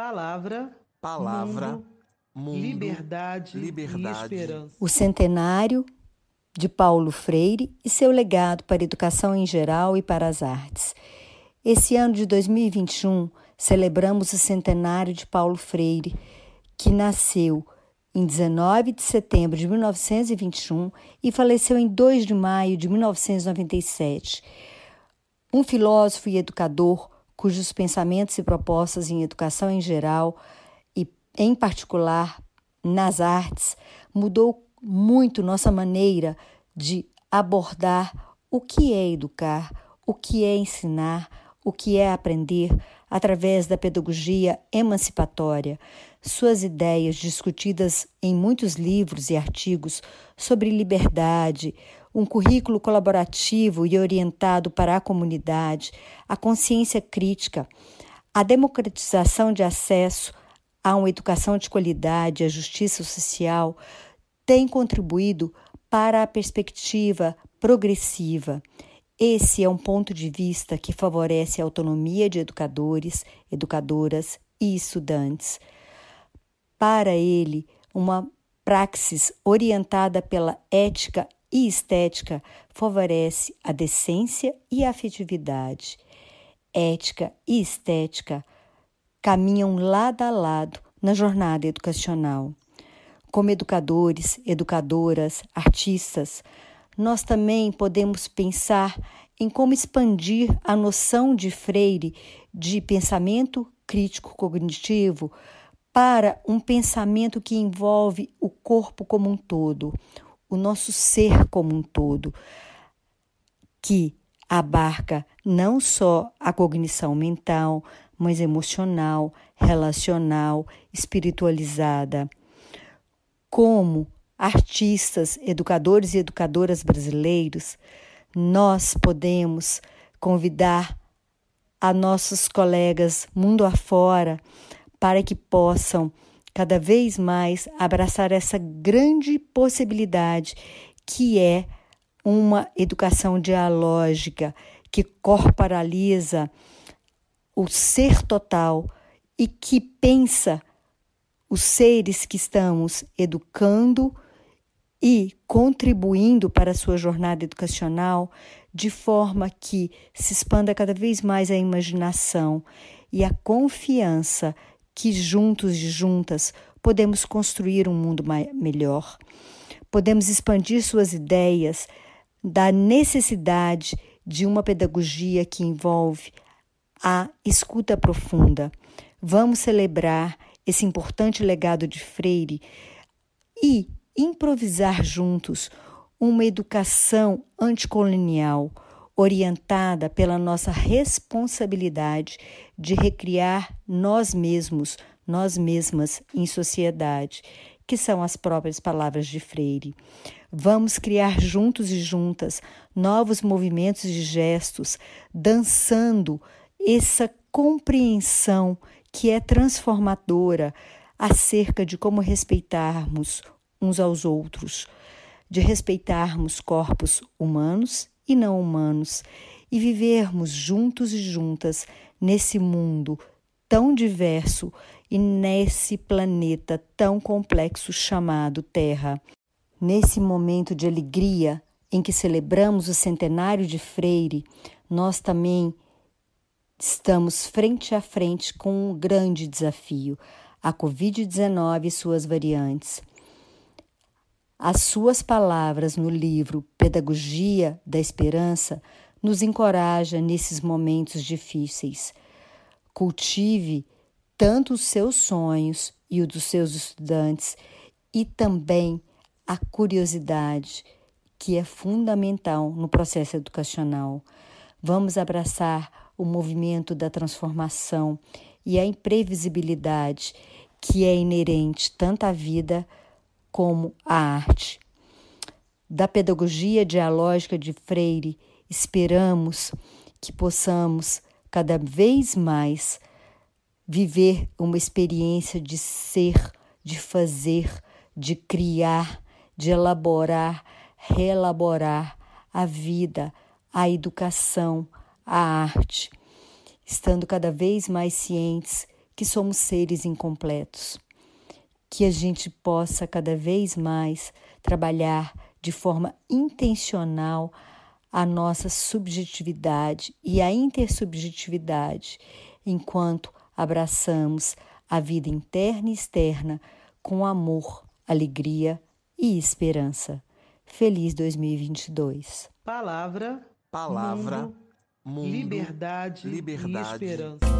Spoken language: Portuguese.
Palavra, palavra, mundo, mundo, liberdade, liberdade. e esperança. O centenário de Paulo Freire e seu legado para a educação em geral e para as artes. Esse ano de 2021, celebramos o centenário de Paulo Freire, que nasceu em 19 de setembro de 1921 e faleceu em 2 de maio de 1997. Um filósofo e educador cujos pensamentos e propostas em educação em geral e, em particular, nas artes, mudou muito nossa maneira de abordar o que é educar, o que é ensinar, o que é aprender através da pedagogia emancipatória. Suas ideias, discutidas em muitos livros e artigos sobre liberdade, um currículo colaborativo e orientado para a comunidade, a consciência crítica, a democratização de acesso a uma educação de qualidade, a justiça social, tem contribuído para a perspectiva progressiva. Esse é um ponto de vista que favorece a autonomia de educadores, educadoras e estudantes. Para ele, uma praxis orientada pela ética e estética favorece a decência e a afetividade. Ética e estética caminham lado a lado na jornada educacional. Como educadores, educadoras, artistas, nós também podemos pensar em como expandir a noção de Freire de pensamento crítico cognitivo para um pensamento que envolve o corpo como um todo, o nosso ser como um todo, que abarca não só a cognição mental, mas emocional, relacional, espiritualizada. Como artistas, educadores e educadoras brasileiros, nós podemos convidar a nossos colegas mundo afora para que possam cada vez mais abraçar essa grande possibilidade que é uma educação dialógica que corporaliza o ser total e que pensa os seres que estamos educando e contribuindo para a sua jornada educacional de forma que se expanda cada vez mais a imaginação e a confiança que juntos e juntas podemos construir um mundo melhor. Podemos expandir suas ideias da necessidade de uma pedagogia que envolve a escuta profunda. Vamos celebrar esse importante legado de Freire e improvisar juntos uma educação anticolonial orientada pela nossa responsabilidade de recriar nós mesmos, nós mesmas em sociedade, que são as próprias palavras de Freire. Vamos criar juntos e juntas novos movimentos e gestos, dançando essa compreensão que é transformadora acerca de como respeitarmos uns aos outros, de respeitarmos corpos humanos e não humanos e vivermos juntos e juntas nesse mundo tão diverso e nesse planeta tão complexo chamado Terra. Nesse momento de alegria em que celebramos o centenário de Freire, nós também estamos frente a frente com um grande desafio, a Covid-19 e suas variantes. As suas palavras no livro Pedagogia da Esperança nos encoraja nesses momentos difíceis. Cultive tanto os seus sonhos e os dos seus estudantes e também a curiosidade, que é fundamental no processo educacional. Vamos abraçar o movimento da transformação e a imprevisibilidade que é inerente tanto à vida como a arte. Da pedagogia dialógica de Freire, esperamos que possamos cada vez mais viver uma experiência de ser, de fazer, de criar, de elaborar, reelaborar a vida, a educação, a arte, estando cada vez mais cientes que somos seres incompletos. Que a gente possa cada vez mais trabalhar de forma intencional a nossa subjetividade e a intersubjetividade, enquanto abraçamos a vida interna e externa com amor, alegria e esperança. Feliz 2022. Palavra, palavra, mundo, mundo liberdade, liberdade e esperança.